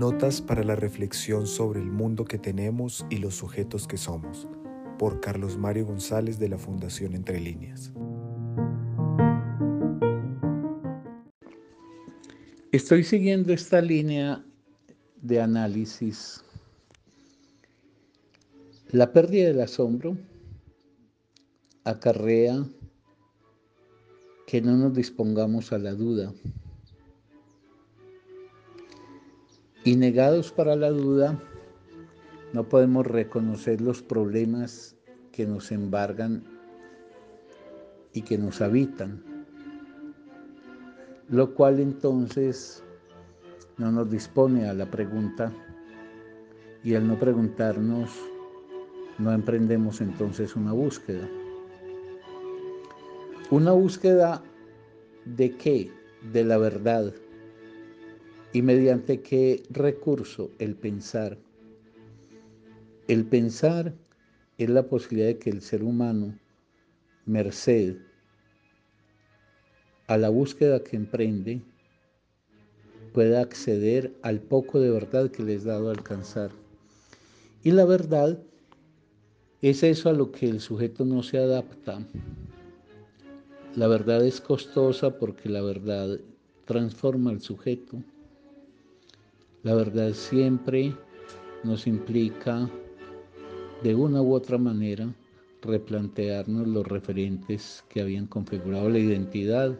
Notas para la reflexión sobre el mundo que tenemos y los sujetos que somos, por Carlos Mario González de la Fundación Entre Líneas. Estoy siguiendo esta línea de análisis. La pérdida del asombro acarrea que no nos dispongamos a la duda. Y negados para la duda, no podemos reconocer los problemas que nos embargan y que nos habitan, lo cual entonces no nos dispone a la pregunta y al no preguntarnos, no emprendemos entonces una búsqueda. Una búsqueda de qué? De la verdad. ¿Y mediante qué recurso? El pensar. El pensar es la posibilidad de que el ser humano, merced a la búsqueda que emprende, pueda acceder al poco de verdad que les ha dado alcanzar. Y la verdad es eso a lo que el sujeto no se adapta, la verdad es costosa porque la verdad transforma al sujeto. La verdad siempre nos implica de una u otra manera replantearnos los referentes que habían configurado la identidad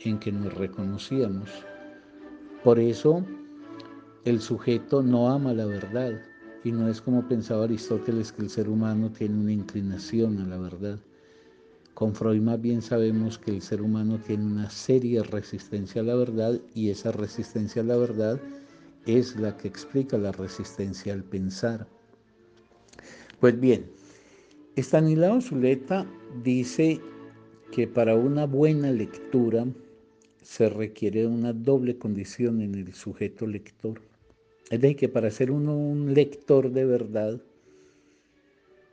en que nos reconocíamos. Por eso el sujeto no ama la verdad y no es como pensaba Aristóteles que el ser humano tiene una inclinación a la verdad. Con Freud más bien sabemos que el ser humano tiene una seria resistencia a la verdad y esa resistencia a la verdad es la que explica la resistencia al pensar. Pues bien, Estanislao Zuleta dice que para una buena lectura se requiere una doble condición en el sujeto lector. Es decir, que para ser uno un lector de verdad,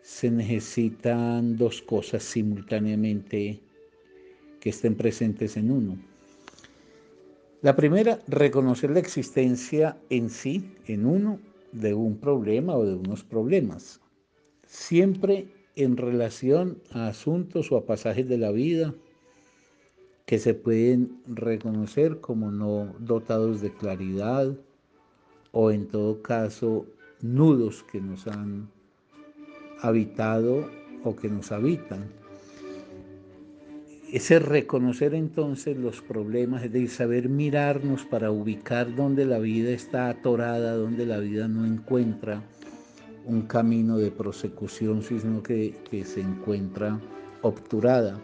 se necesitan dos cosas simultáneamente que estén presentes en uno. La primera, reconocer la existencia en sí, en uno, de un problema o de unos problemas, siempre en relación a asuntos o a pasajes de la vida que se pueden reconocer como no dotados de claridad o en todo caso nudos que nos han habitado o que nos habitan. Ese reconocer entonces los problemas, es decir, saber mirarnos para ubicar dónde la vida está atorada, dónde la vida no encuentra un camino de prosecución, sino que, que se encuentra obturada.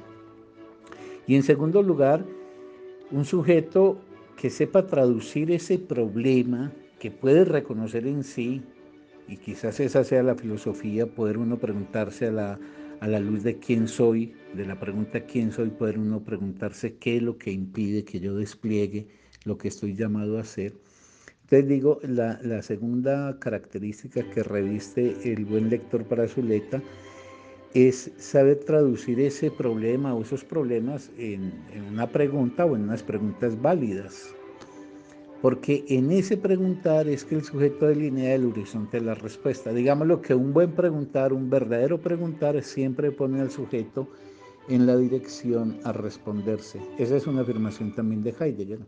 Y en segundo lugar, un sujeto que sepa traducir ese problema, que puede reconocer en sí y quizás esa sea la filosofía, poder uno preguntarse a la, a la luz de quién soy, de la pregunta quién soy, poder uno preguntarse qué es lo que impide que yo despliegue lo que estoy llamado a hacer. Entonces digo, la, segunda característica que reviste el buen lector para Zuleta es saber traducir ese problema o esos problemas en, en una pregunta o en unas preguntas válidas porque en ese preguntar es que el sujeto delinea el horizonte de la respuesta. Digámoslo que un buen preguntar, un verdadero preguntar, siempre pone al sujeto en la dirección a responderse. Esa es una afirmación también de Heidegger.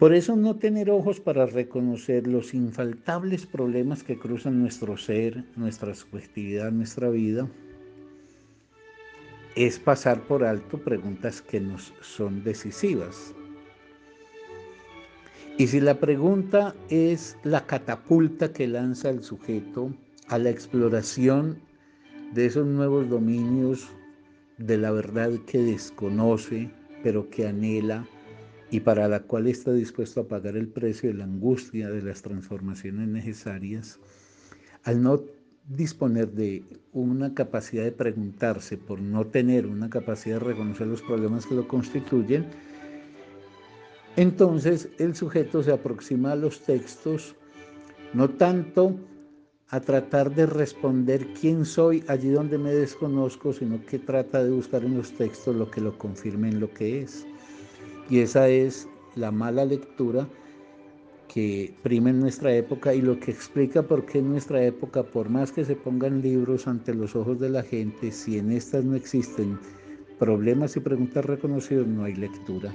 Por eso no tener ojos para reconocer los infaltables problemas que cruzan nuestro ser, nuestra subjetividad, nuestra vida, es pasar por alto preguntas que nos son decisivas. Y si la pregunta es la catapulta que lanza el sujeto a la exploración de esos nuevos dominios de la verdad que desconoce, pero que anhela y para la cual está dispuesto a pagar el precio de la angustia de las transformaciones necesarias, al no disponer de una capacidad de preguntarse por no tener una capacidad de reconocer los problemas que lo constituyen, entonces el sujeto se aproxima a los textos no tanto a tratar de responder quién soy allí donde me desconozco, sino que trata de buscar en los textos lo que lo confirme en lo que es. Y esa es la mala lectura que prima en nuestra época y lo que explica por qué en nuestra época, por más que se pongan libros ante los ojos de la gente, si en estas no existen problemas y preguntas reconocidos, no hay lectura.